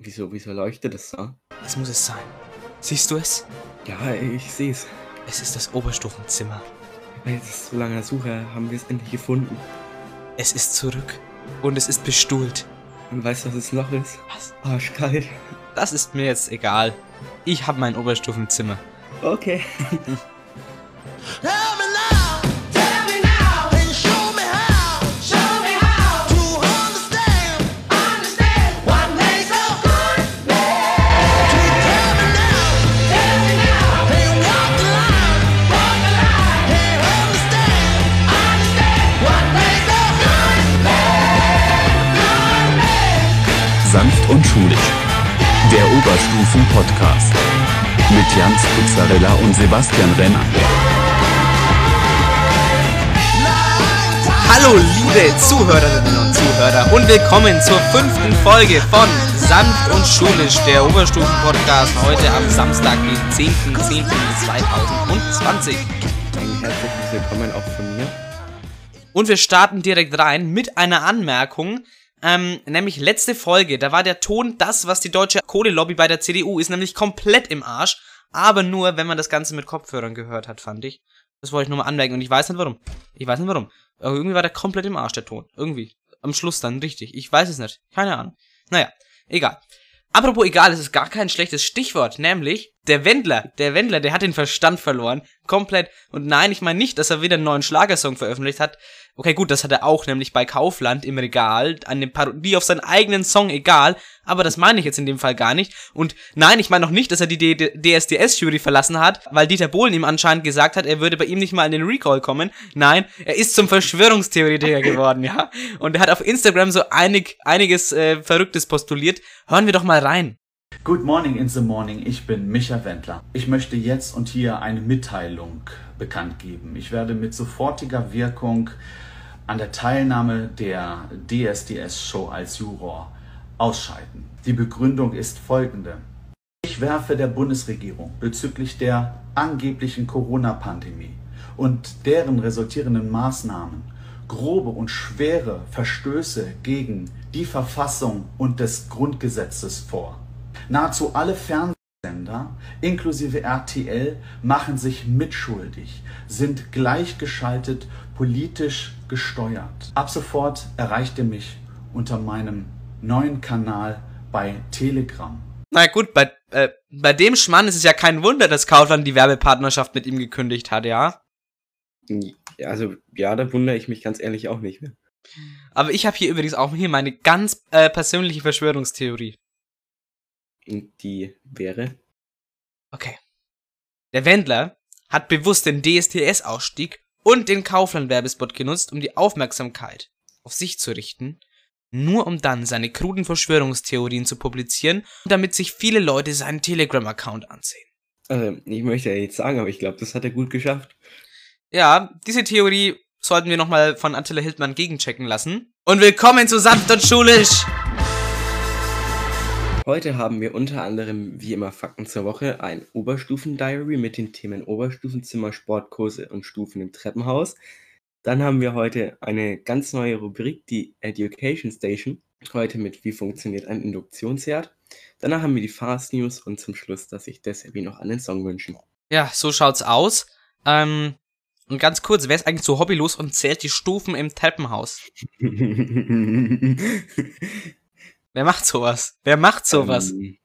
Wieso, wieso leuchtet es so? Das muss es sein. Siehst du es? Ja, ich sehe es. Es ist das Oberstufenzimmer. Nach so langer Suche haben wir es endlich gefunden. Es ist zurück. Und es ist bestuhlt. Und weißt du, was es noch ist? Was? Arschkalt. Das ist mir jetzt egal. Ich habe mein Oberstufenzimmer. Okay. und schulisch. Der Oberstufen-Podcast. Mit Jans Pizzarella und Sebastian Renner. Hallo liebe Zuhörerinnen und Zuhörer und willkommen zur fünften Folge von Sanft und Schulisch, der Oberstufen-Podcast, heute am Samstag, den 10.10.2020. Ein herzliches Willkommen auch von mir. Und wir starten direkt rein mit einer Anmerkung, ähm, nämlich letzte Folge, da war der Ton das, was die deutsche Kohlelobby bei der CDU ist, nämlich komplett im Arsch, aber nur, wenn man das Ganze mit Kopfhörern gehört hat, fand ich. Das wollte ich nur mal anmerken und ich weiß nicht warum. Ich weiß nicht warum. Aber irgendwie war der komplett im Arsch, der Ton. Irgendwie. Am Schluss dann, richtig. Ich weiß es nicht. Keine Ahnung. Naja, egal. Apropos egal, es ist gar kein schlechtes Stichwort, nämlich der Wendler. Der Wendler, der hat den Verstand verloren. Komplett. Und nein, ich meine nicht, dass er wieder einen neuen Schlagersong veröffentlicht hat. Okay, gut, das hat er auch, nämlich bei Kaufland im Regal. Eine Parodie auf seinen eigenen Song, egal. Aber das meine ich jetzt in dem Fall gar nicht. Und nein, ich meine noch nicht, dass er die DSDS-Jury verlassen hat, weil Dieter Bohlen ihm anscheinend gesagt hat, er würde bei ihm nicht mal in den Recall kommen. Nein, er ist zum Verschwörungstheoretiker geworden, ja. Und er hat auf Instagram so einig, einiges äh, Verrücktes postuliert. Hören wir doch mal rein. Good morning in the morning, ich bin Micha Wendler. Ich möchte jetzt und hier eine Mitteilung bekannt geben. Ich werde mit sofortiger Wirkung an der Teilnahme der DSDS-Show als Juror ausscheiden. Die Begründung ist folgende. Ich werfe der Bundesregierung bezüglich der angeblichen Corona-Pandemie und deren resultierenden Maßnahmen grobe und schwere Verstöße gegen die Verfassung und des Grundgesetzes vor. Nahezu alle Fernsehsender, inklusive RTL, machen sich mitschuldig, sind gleichgeschaltet politisch gesteuert. Ab sofort erreicht ihr mich unter meinem neuen Kanal bei Telegram. Na gut, bei, äh, bei dem Schmann ist es ja kein Wunder, dass Kaufland die Werbepartnerschaft mit ihm gekündigt hat, ja. Ja, Also, ja, da wundere ich mich ganz ehrlich auch nicht mehr. Aber ich habe hier übrigens auch hier meine ganz äh, persönliche Verschwörungstheorie. Und die wäre. Okay. Der Wendler hat bewusst den DSTS-Ausstieg und den Kaufland-Werbespot genutzt, um die Aufmerksamkeit auf sich zu richten, nur um dann seine kruden Verschwörungstheorien zu publizieren und damit sich viele Leute seinen Telegram-Account ansehen. Also, ich möchte ja jetzt sagen, aber ich glaube, das hat er gut geschafft. Ja, diese Theorie sollten wir nochmal von Attila Hildmann gegenchecken lassen. Und willkommen zu Sanft und Schulisch! Heute haben wir unter anderem, wie immer, Fakten zur Woche, ein Oberstufen-Diary mit den Themen Oberstufenzimmer, Sportkurse und Stufen im Treppenhaus. Dann haben wir heute eine ganz neue Rubrik, die Education Station. Heute mit Wie funktioniert ein Induktionsherd. Danach haben wir die Fast News und zum Schluss, dass sich Desabi noch einen Song wünschen. Ja, so schaut's aus. Ähm, und ganz kurz, wer ist eigentlich so hobbylos und zählt die Stufen im Treppenhaus? Wer macht sowas? Wer macht sowas? Ähm,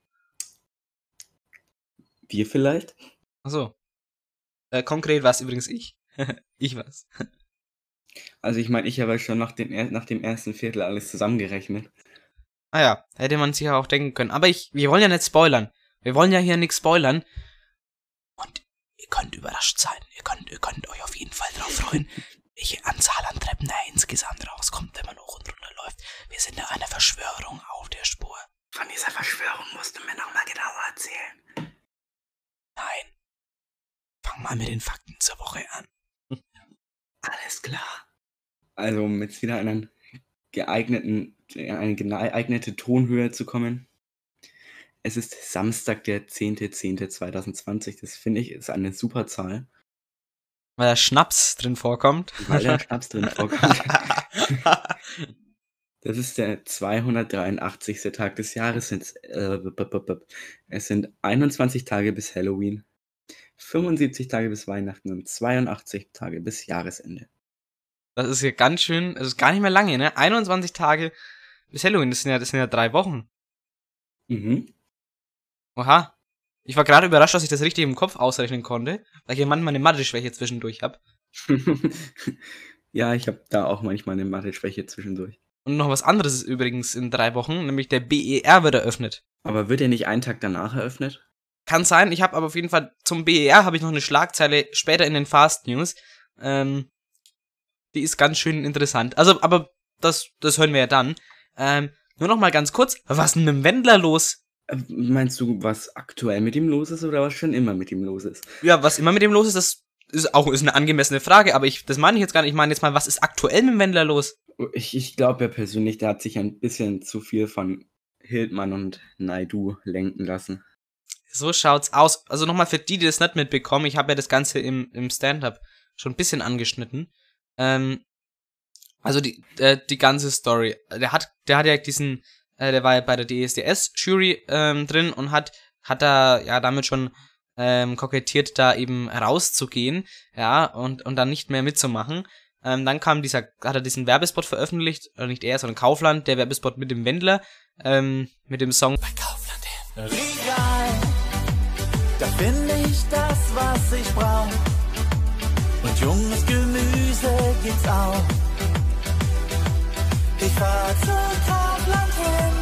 wir vielleicht? Achso. Äh, konkret war es übrigens ich. ich war's. Also ich meine, ich habe schon nach dem, nach dem ersten Viertel alles zusammengerechnet. Ah ja, hätte man sich ja auch denken können. Aber ich, wir wollen ja nicht spoilern. Wir wollen ja hier nichts spoilern. Und ihr könnt überrascht sein. Ihr könnt, ihr könnt euch auf jeden Fall drauf freuen, welche Anzahl an Treppen da insgesamt rauskommt, wenn man hoch und runter läuft. Wir sind da einer Verschwörung auf der Spur. Von dieser Verschwörung musst du mir nochmal genauer erzählen. Nein. Fang mal mit den Fakten zur Woche an. Alles klar. Also, um jetzt wieder einen geeigneten, eine geeignete Tonhöhe zu kommen. Es ist Samstag, der 10.10.2020. Das finde ich ist eine super Zahl, Weil da Schnaps drin vorkommt. weil da Schnaps drin vorkommt. Das ist der 283. Tag des Jahres. Es, äh, es sind 21 Tage bis Halloween, 75 Tage bis Weihnachten und 82 Tage bis Jahresende. Das ist ja ganz schön, es ist gar nicht mehr lange, ne? 21 Tage bis Halloween, das sind ja, das sind ja drei Wochen. Mhm. Oha. Ich war gerade überrascht, dass ich das richtig im Kopf ausrechnen konnte, weil ich ja manchmal eine Mathe-Schwäche zwischendurch habe. ja, ich habe da auch manchmal eine Mathe-Schwäche zwischendurch. Und noch was anderes ist übrigens in drei Wochen, nämlich der BER wird eröffnet. Aber wird er nicht einen Tag danach eröffnet? Kann sein, ich habe aber auf jeden Fall zum BER habe ich noch eine Schlagzeile später in den Fast News. Ähm, die ist ganz schön interessant. Also, aber das, das hören wir ja dann. Ähm, nur noch mal ganz kurz, was ist denn mit dem Wendler los? Äh, Meinst du, was aktuell mit ihm los ist oder was schon immer mit ihm los ist? Ja, was immer mit dem los ist, das ist auch ist eine angemessene Frage, aber ich, das meine ich jetzt gar nicht. Ich meine jetzt mal, was ist aktuell mit dem Wendler los? Ich, ich glaube ja persönlich, der hat sich ein bisschen zu viel von Hildmann und Naidu lenken lassen. So schaut's aus. Also nochmal für die, die das nicht mitbekommen, ich habe ja das Ganze im, im Stand-up schon ein bisschen angeschnitten. Ähm, also die, äh, die ganze Story. Der hat, der hat ja diesen, äh, der war ja bei der DSDS-Jury ähm, drin und hat, hat da ja damit schon ähm, kokettiert, da eben rauszugehen, ja, und, und dann nicht mehr mitzumachen. Ähm, dann kam dieser, hat er diesen Werbespot veröffentlicht, oder nicht er, sondern Kaufland, der Werbespot mit dem Wendler, ähm, mit dem Song Regal, da finde ich das, was ich brauch. Und junges Gemüse gibt's auch. Ich fahr zu Kaufland hin.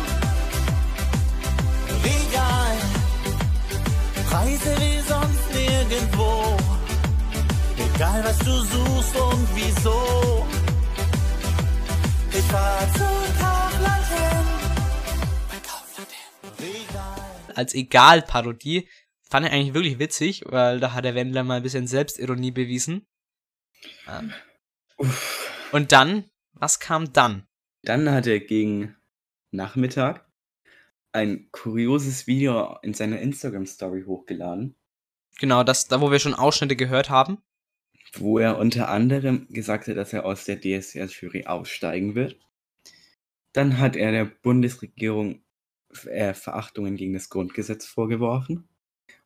Regal, Preise wie sonst nirgendwo. Egal was du suchst und wieso. Ich fahr zu Kaufland hin. Bei Kaufland hin. Regal. als Egal-Parodie. Fand ich eigentlich wirklich witzig, weil da hat der Wendler mal ein bisschen Selbstironie bewiesen. Ähm, Und dann, was kam dann? Dann hat er gegen Nachmittag ein kurioses Video in seiner Instagram-Story hochgeladen, Genau, das, da wo wir schon Ausschnitte gehört haben. Wo er unter anderem gesagt hat, dass er aus der DSDS-Jury aussteigen wird. Dann hat er der Bundesregierung äh, Verachtungen gegen das Grundgesetz vorgeworfen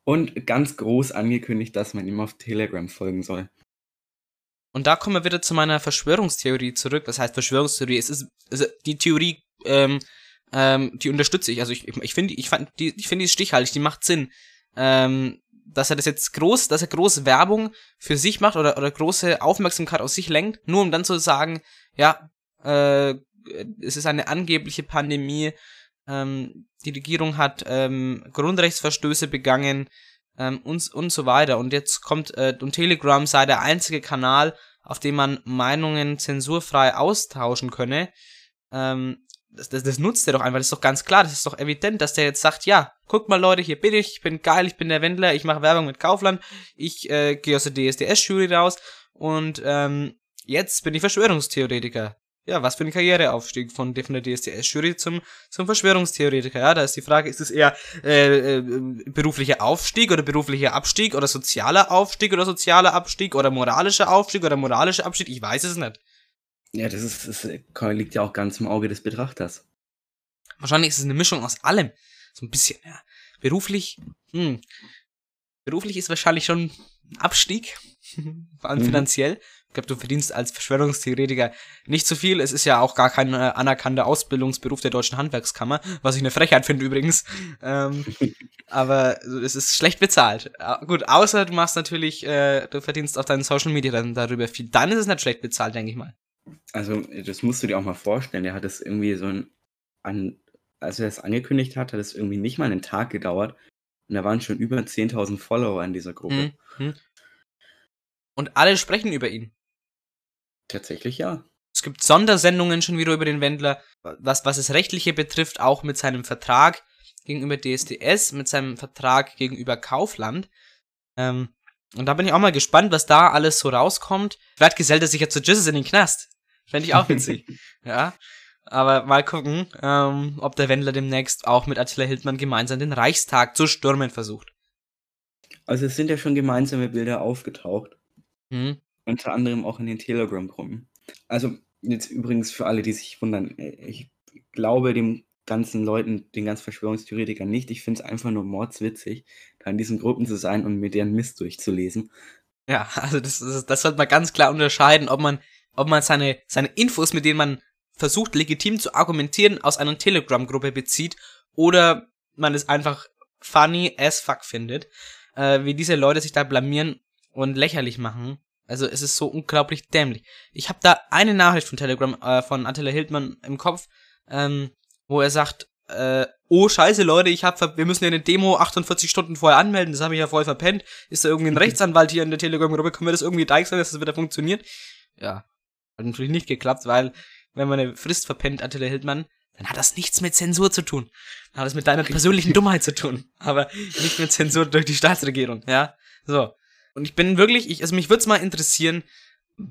und ganz groß angekündigt, dass man ihm auf Telegram folgen soll. Und da kommen wir wieder zu meiner Verschwörungstheorie zurück. Was heißt Verschwörungstheorie? Es ist, also die Theorie, ähm, ähm, die unterstütze ich. Also ich, ich finde, ich die, ich finde die stichhaltig, die macht Sinn. Ähm, dass er das jetzt groß, dass er große Werbung für sich macht oder, oder große Aufmerksamkeit auf sich lenkt, nur um dann zu sagen, ja, äh, es ist eine angebliche Pandemie, ähm, die Regierung hat ähm, Grundrechtsverstöße begangen ähm, und, und so weiter. Und jetzt kommt, äh, und Telegram sei der einzige Kanal, auf dem man Meinungen zensurfrei austauschen könne. Ähm, das, das, das nutzt er doch einfach, das ist doch ganz klar, das ist doch evident, dass der jetzt sagt, ja, guckt mal Leute, hier bin ich, ich bin geil, ich bin der Wendler, ich mache Werbung mit Kaufland, ich äh, gehe aus der DSDS-Jury raus und ähm, jetzt bin ich Verschwörungstheoretiker. Ja, was für ein Karriereaufstieg von der DSDS-Jury zum, zum Verschwörungstheoretiker. Ja, da ist die Frage, ist es eher äh, äh, beruflicher Aufstieg oder beruflicher Abstieg oder sozialer Aufstieg oder sozialer Abstieg oder moralischer Aufstieg oder moralischer Abstieg? Ich weiß es nicht. Ja, das, ist, das liegt ja auch ganz im Auge des Betrachters. Wahrscheinlich ist es eine Mischung aus allem. So ein bisschen, ja. Beruflich, hm. Beruflich ist wahrscheinlich schon ein Abstieg. Vor allem Mhm. finanziell. Ich glaube, du verdienst als Verschwörungstheoretiker nicht so viel. Es ist ja auch gar kein äh, anerkannter Ausbildungsberuf der Deutschen Handwerkskammer, was ich eine Frechheit finde übrigens. Ähm, aber es ist schlecht bezahlt. Gut, außer du machst natürlich, äh, du verdienst auf deinen Social Media dann darüber viel. Dann ist es nicht schlecht bezahlt, denke ich mal. Also, das musst du dir auch mal vorstellen. Der hat das irgendwie so ein, an, als er das angekündigt hat, hat es irgendwie nicht mal einen Tag gedauert. Und da waren schon über 10.000 Follower in dieser Gruppe. Mhm. Und alle sprechen über ihn. Tatsächlich ja. Es gibt Sondersendungen schon wieder über den Wendler, was, was das Rechtliche betrifft, auch mit seinem Vertrag gegenüber DSDS, mit seinem Vertrag gegenüber Kaufland. Ähm, und da bin ich auch mal gespannt, was da alles so rauskommt. Vielleicht gesellt er sich ja zu Jesus in den Knast. Fände ich auch witzig. ja. Aber mal gucken, ähm, ob der Wendler demnächst auch mit Attila Hildmann gemeinsam den Reichstag zu stürmen versucht. Also, es sind ja schon gemeinsame Bilder aufgetaucht. Hm. Unter anderem auch in den Telegram-Gruppen. Also, Jetzt übrigens für alle, die sich wundern, äh, ich glaube dem ganzen Leuten, den ganzen Verschwörungstheoretikern nicht. Ich finde es einfach nur mordswitzig, da in diesen Gruppen zu sein und mir deren Mist durchzulesen. Ja, also das, das, das sollte man ganz klar unterscheiden, ob man, ob man seine, seine Infos, mit denen man versucht, legitim zu argumentieren, aus einer Telegram-Gruppe bezieht oder man es einfach funny as fuck findet, äh, wie diese Leute sich da blamieren und lächerlich machen. Also es ist so unglaublich dämlich. Ich habe da eine Nachricht von Telegram äh, von Attila Hildmann im Kopf, ähm, wo er sagt, äh, oh scheiße Leute, ich hab, ver- wir müssen ja eine Demo 48 Stunden vorher anmelden, das habe ich ja voll verpennt. Ist da irgendwie ein Rechtsanwalt hier in der Telegram-Gruppe, können wir das irgendwie deichseln, dass das wieder funktioniert? Ja, hat natürlich nicht geklappt, weil wenn man eine Frist verpennt, Attila Hildmann, dann hat das nichts mit Zensur zu tun. Dann hat das mit deiner persönlichen Dummheit zu tun, aber nicht mit Zensur durch die Staatsregierung, ja? So. Und ich bin wirklich, ich, also mich würde es mal interessieren,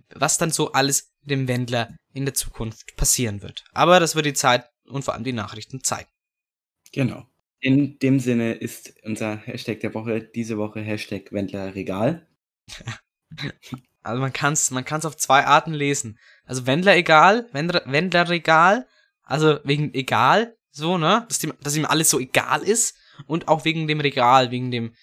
was dann so alles dem Wendler in der Zukunft passieren wird. Aber das wird die Zeit und vor allem die Nachrichten zeigen. Genau. In dem Sinne ist unser Hashtag der Woche diese Woche Hashtag Wendler Regal. Also man kann's, man kann's auf zwei Arten lesen. Also Wendler egal, Wendler, Wendler Regal, also wegen egal, so, ne, dass, dem, dass ihm alles so egal ist und auch wegen dem Regal, wegen dem,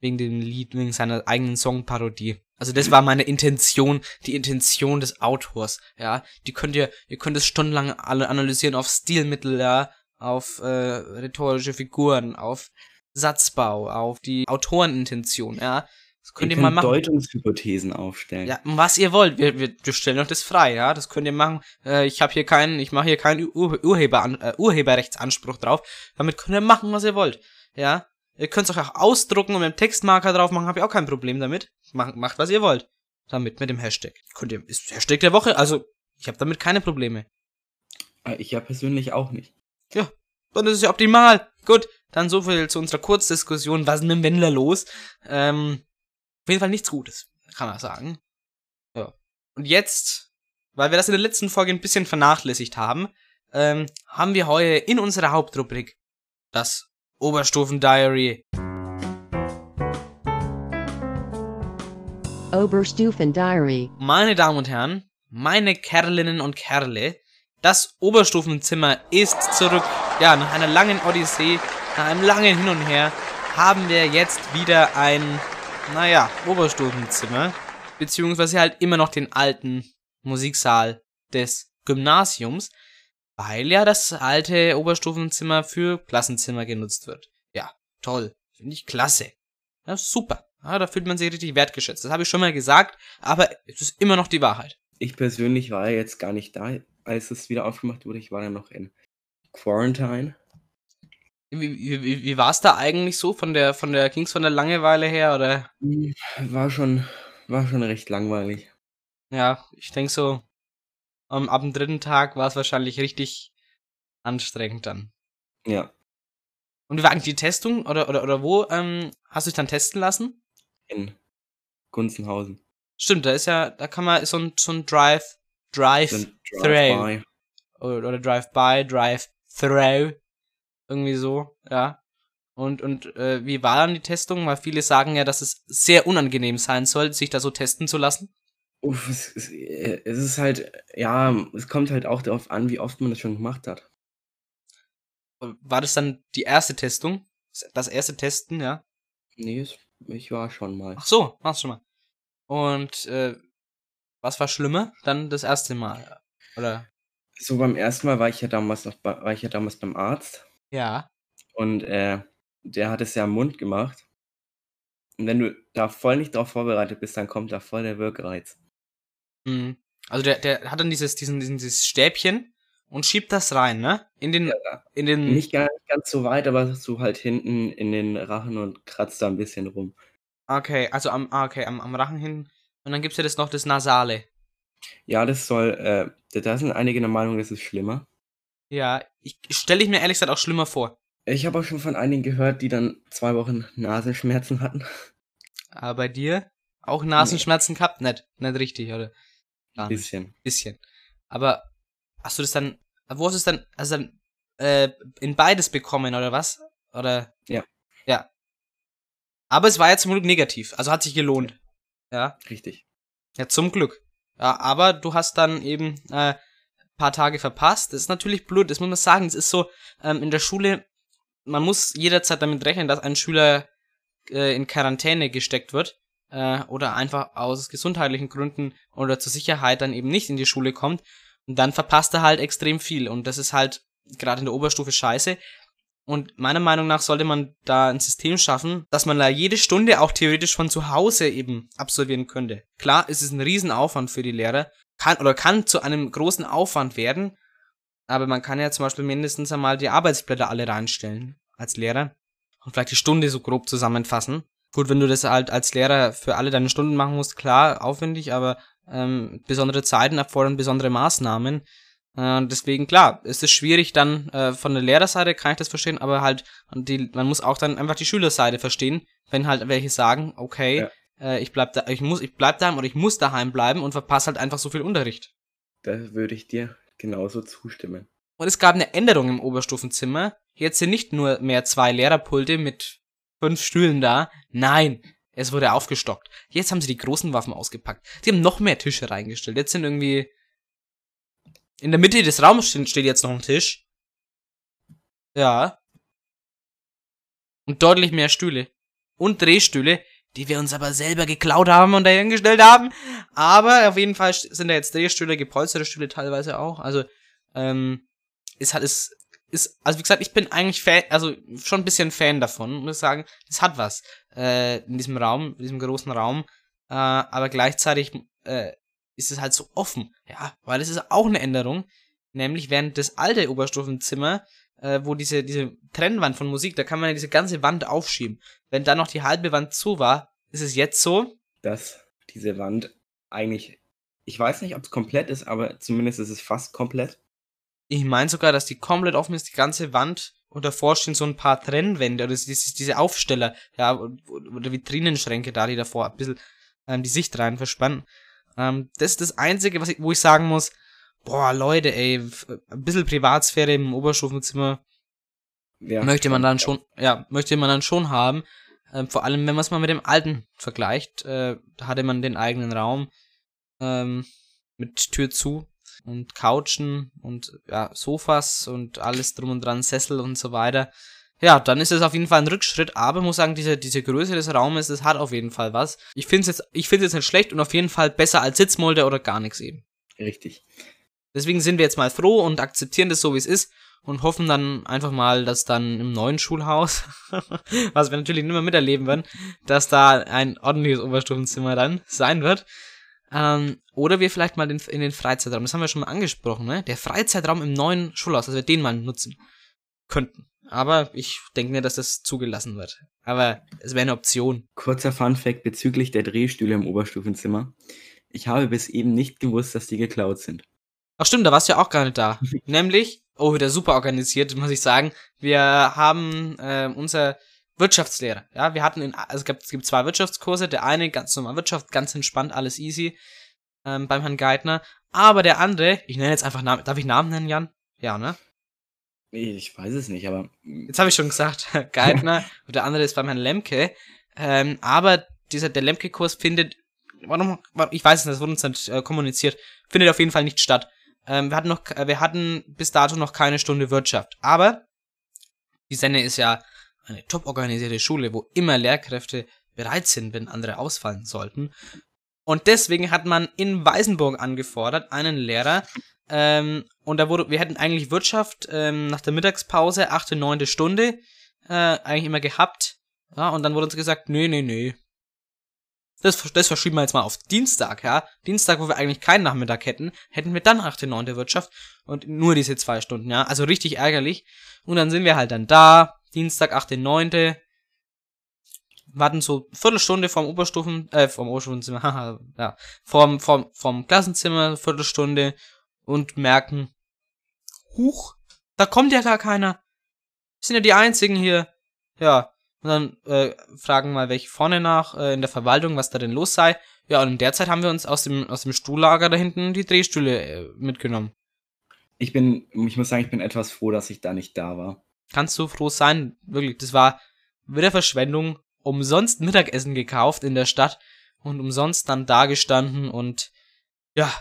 wegen dem Lied, wegen seiner eigenen Songparodie. Also das war meine Intention, die Intention des Autors, ja. Die könnt ihr, ihr könnt es stundenlang alle analysieren auf Stilmittel, ja, auf äh, rhetorische Figuren, auf Satzbau, auf die Autorenintention, ja. Das könnt Ihr ihr mal machen. Deutungshypothesen aufstellen. Ja, was ihr wollt, wir, wir, wir stellen euch das frei, ja, das könnt ihr machen. Äh, ich habe hier keinen, ich mache hier keinen Ur Urheber äh, Urheberrechtsanspruch drauf. Damit könnt ihr machen, was ihr wollt, ja. Ihr könnt es euch auch ausdrucken und mit dem Textmarker drauf machen, habe ich auch kein Problem damit. Macht, macht was ihr wollt. Damit mit dem Hashtag. Könnt ihr, ist Hashtag der Woche, also ich habe damit keine Probleme. Äh, Ich ja persönlich auch nicht. Ja, dann ist es ja optimal. Gut, dann so viel zu unserer Kurzdiskussion. Was ist mit dem Wendler los? Ähm, jeden Fall nichts Gutes, kann man sagen. Ja. Und jetzt, weil wir das in der letzten Folge ein bisschen vernachlässigt haben, ähm, haben wir heute in unserer Hauptrubrik das Oberstufen-Diary. Oberstufen Diary. Meine Damen und Herren, meine Kerlinnen und Kerle, das Oberstufenzimmer ist zurück. Ja, nach einer langen Odyssee, nach einem langen Hin und Her, haben wir jetzt wieder ein, naja, Oberstufenzimmer. Beziehungsweise halt immer noch den alten Musiksaal des Gymnasiums, weil ja das alte Oberstufenzimmer für Klassenzimmer genutzt wird. Ja, toll. Finde ich klasse. Ja, super. Ja, da fühlt man sich richtig wertgeschätzt. Das habe ich schon mal gesagt, aber es ist immer noch die Wahrheit. Ich persönlich war ja jetzt gar nicht da, als es wieder aufgemacht wurde. Ich war ja noch in Quarantine. Wie, wie, wie, war es da eigentlich so von der von der Kings von der Langeweile her oder? War schon, war schon recht langweilig. Ja, ich denke so. Um, ab dem dritten Tag war es wahrscheinlich richtig anstrengend dann. Ja, Und wie war eigentlich die Testung oder oder oder wo ähm, hast du dich dann testen lassen? in Gunzenhausen. Stimmt, da ist ja da kann man so ein so ein Drive Drive So ein Through. Drive-by. oder, oder Drive by Drive Through irgendwie so, ja. Und und äh, wie war dann die Testung? Weil viele sagen ja, dass es sehr unangenehm sein soll, sich da so testen zu lassen. Uff, es, es, äh, es ist halt, ja, es kommt halt auch darauf an, wie oft man das schon gemacht hat. War das dann die erste Testung? Das erste Testen, ja? Nee, ich war schon mal. Ach so, war's schon mal. Und äh, was war schlimmer? Dann das erste Mal, oder? So beim ersten Mal war ich ja damals noch, bei- war ich ja damals beim Arzt Ja. und äh, der hat es ja am Mund gemacht. Und wenn du da voll nicht drauf vorbereitet bist, dann kommt da voll der Wirkreiz. Mhm. Also der, der hat dann dieses, diesen, dieses Stäbchen und schiebt das rein, ne? In den, in den. Nicht gar nicht ganz so weit, aber so halt hinten in den Rachen und kratzt da ein bisschen rum. Okay, also am, ah, okay, am, am Rachen hin. Und dann gibt's ja das noch das Nasale. Ja, das soll, äh, da sind einige der Meinung, das ist schlimmer. Ja, ich stelle ich mir ehrlich gesagt auch schlimmer vor. Ich habe auch schon von einigen gehört, die dann zwei Wochen Nasenschmerzen hatten. Aber bei dir auch Nasenschmerzen gehabt? Nicht, nicht richtig, oder? Nicht. Bisschen. Bisschen. Aber hast du das dann, wo hast du es dann, also dann, äh, in beides bekommen, oder was? Oder? Ja. Ja. Aber es war ja zum Glück negativ, also hat sich gelohnt. Ja. Richtig. Ja, zum Glück. Ja, aber du hast dann eben, äh, paar Tage verpasst. Das ist natürlich blöd, das muss man sagen. Es ist so, ähm, in der Schule, man muss jederzeit damit rechnen, dass ein Schüler äh, in Quarantäne gesteckt wird äh, oder einfach aus gesundheitlichen Gründen oder zur Sicherheit dann eben nicht in die Schule kommt. Und dann verpasst er halt extrem viel. Und das ist halt gerade in der Oberstufe scheiße. Und meiner Meinung nach sollte man da ein System schaffen, dass man da jede Stunde auch theoretisch von zu Hause eben absolvieren könnte. Klar, es ist ein Riesenaufwand für die Lehrer, kann oder kann zu einem großen Aufwand werden, aber man kann ja zum Beispiel mindestens einmal die Arbeitsblätter alle reinstellen als Lehrer und vielleicht die Stunde so grob zusammenfassen. Gut, wenn du das halt als Lehrer für alle deine Stunden machen musst, klar, aufwendig, aber ähm, besondere Zeiten erfordern besondere Maßnahmen. Äh, deswegen, klar, es ist schwierig dann äh, von der Lehrerseite, kann ich das verstehen, aber halt, die, man muss auch dann einfach die Schülerseite verstehen, wenn halt welche sagen, okay, Ja. Äh, ich bleib da, ich muss, ich bleib daheim oder ich muss daheim bleiben und verpasse halt einfach so viel Unterricht. Da würde ich dir genauso zustimmen. Und es gab eine Änderung im Oberstufenzimmer. Jetzt sind nicht nur mehr zwei Lehrerpulte mit fünf Stühlen da. Nein, es wurde aufgestockt. Jetzt haben sie die großen Waffen ausgepackt. Sie haben noch mehr Tische reingestellt. Jetzt sind irgendwie. In der Mitte des Raums steht steht jetzt noch ein Tisch. Ja. Und deutlich mehr Stühle. Und Drehstühle, die wir uns aber selber geklaut haben und dahingestellt haben. Aber auf jeden Fall sind da jetzt Drehstühle, gepolsterte Stühle teilweise auch. Also, ähm, ist halt, ist, ist, also wie gesagt, ich bin eigentlich Fan, also schon ein bisschen Fan davon, muss sagen, es hat was, äh, in diesem Raum, in diesem großen Raum, äh, aber gleichzeitig, äh, ist es halt so offen, ja, weil es ist auch eine Änderung, nämlich während das alte Oberstufenzimmer, äh, wo diese, diese Trennwand von Musik, da kann man ja diese ganze Wand aufschieben. Wenn da noch die halbe Wand zu war, ist es jetzt so, Dass diese Wand eigentlich, ich weiß nicht, ob es komplett ist, aber zumindest ist es fast komplett. Ich meine sogar, dass die komplett offen ist, die ganze Wand und davor stehen so ein paar Trennwände oder diese, diese Aufsteller, ja, oder Vitrinenschränke da, die davor ein bisschen ähm, die Sicht rein verspannen. Ähm, das ist das Einzige, was ich, wo ich sagen muss, boah, Leute, ey, ein bisschen Privatsphäre im Oberstufenzimmer Ja, möchte man dann schon, ja, möchte man dann schon haben. Ähm, vor allem, wenn man es mal mit dem alten vergleicht, äh, da hatte man den eigenen Raum ähm, mit Tür zu und Couchen und ja, Sofas und alles drum und dran, Sessel und so weiter. Ja, dann ist es auf jeden Fall ein Rückschritt, aber muss sagen, diese, diese Größe des Raumes, das hat auf jeden Fall was. Ich finde es jetzt, ich finde es jetzt nicht schlecht und auf jeden Fall besser als Sitzmulde oder gar nichts eben. Richtig. Deswegen sind wir jetzt mal froh und akzeptieren das so, wie es ist und hoffen dann einfach mal, dass dann im neuen Schulhaus, was wir natürlich nicht mehr miterleben werden, dass da ein ordentliches Oberstufenzimmer dann sein wird. Ähm, oder wir vielleicht mal den, in den Freizeitraum, das haben wir schon mal angesprochen, ne? Der Freizeitraum im neuen Schulhaus, dass wir den mal nutzen könnten. Aber ich denke nicht, dass das zugelassen wird. Aber es wäre eine Option. Kurzer Funfact bezüglich der Drehstühle im Oberstufenzimmer. Ich habe bis eben nicht gewusst, dass die geklaut sind. Ach stimmt, da warst du ja auch gar nicht da. Nämlich, oh, wieder super organisiert, muss ich sagen. Wir haben äh, unser Wirtschaftslehrer. Ja, wir hatten in, also es gibt, es gibt zwei Wirtschaftskurse. Der eine ganz normal Wirtschaft, ganz entspannt, alles easy ähm, beim Herrn Geithner. Aber der andere, ich nenne jetzt einfach Namen. Darf ich Namen nennen, Jan? Ja, ne? Ich weiß es nicht, aber Jetzt habe ich schon gesagt, Geithner und der andere ist beim Herrn Lemke. Ähm, aber dieser der Lemke-Kurs findet, warte, ich weiß es nicht, das wurde uns nicht äh, kommuniziert, findet auf jeden Fall nicht statt. Ähm, wir hatten noch, äh, wir hatten bis dato noch keine Stunde Wirtschaft. Aber die Senne ist ja eine top organisierte Schule, wo immer Lehrkräfte bereit sind, wenn andere ausfallen sollten. Und deswegen hat man in Weißenburg angefordert, einen Lehrer, ähm, und da wurde, wir hätten eigentlich Wirtschaft ähm, nach der Mittagspause, achte, neunte Stunde, äh, eigentlich immer gehabt. Ja, und dann wurde uns gesagt, nee, nee, nee. Das, das verschieben wir jetzt mal auf Dienstag, ja. Dienstag, wo wir eigentlich keinen Nachmittag hätten, hätten wir dann achte, neunte Wirtschaft und nur diese zwei Stunden, ja. Also richtig ärgerlich. Und dann sind wir halt dann da, Dienstag, achte, neunte, warten so Viertelstunde vom Oberstufen, äh, vom Oberstufenzimmer, haha, ja, vom, vom, vom Klassenzimmer, Viertelstunde und merken, huch, da kommt ja gar keiner. Sind ja die einzigen hier. Ja. Und dann äh, fragen mal welche vorne nach äh, in der Verwaltung, was da denn los sei. Ja, und in der Zeit haben wir uns aus dem, aus dem Stuhllager da hinten die Drehstühle äh, mitgenommen. ich bin, ich muss sagen, ich bin etwas froh, dass ich da nicht da war. Kannst du froh sein? Wirklich, das war wieder Verschwendung. Umsonst Mittagessen gekauft in der Stadt und umsonst dann da gestanden und ja,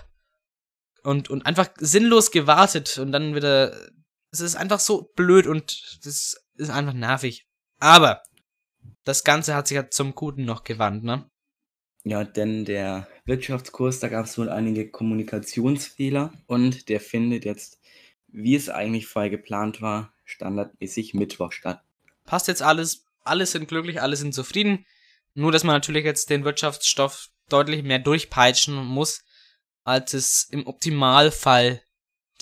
und, und einfach sinnlos gewartet und dann wieder. Es ist einfach so blöd und das ist einfach nervig. Aber das Ganze hat sich ja zum Guten noch gewandt, ne? Ja, denn der Wirtschaftskurs, da gab es wohl einige Kommunikationsfehler und der findet jetzt, wie es eigentlich vorher geplant war, standardmäßig Mittwoch statt. Passt jetzt alles, alle sind glücklich, alle sind zufrieden. Nur, dass man natürlich jetzt den Wirtschaftsstoff deutlich mehr durchpeitschen muss, als es im Optimalfall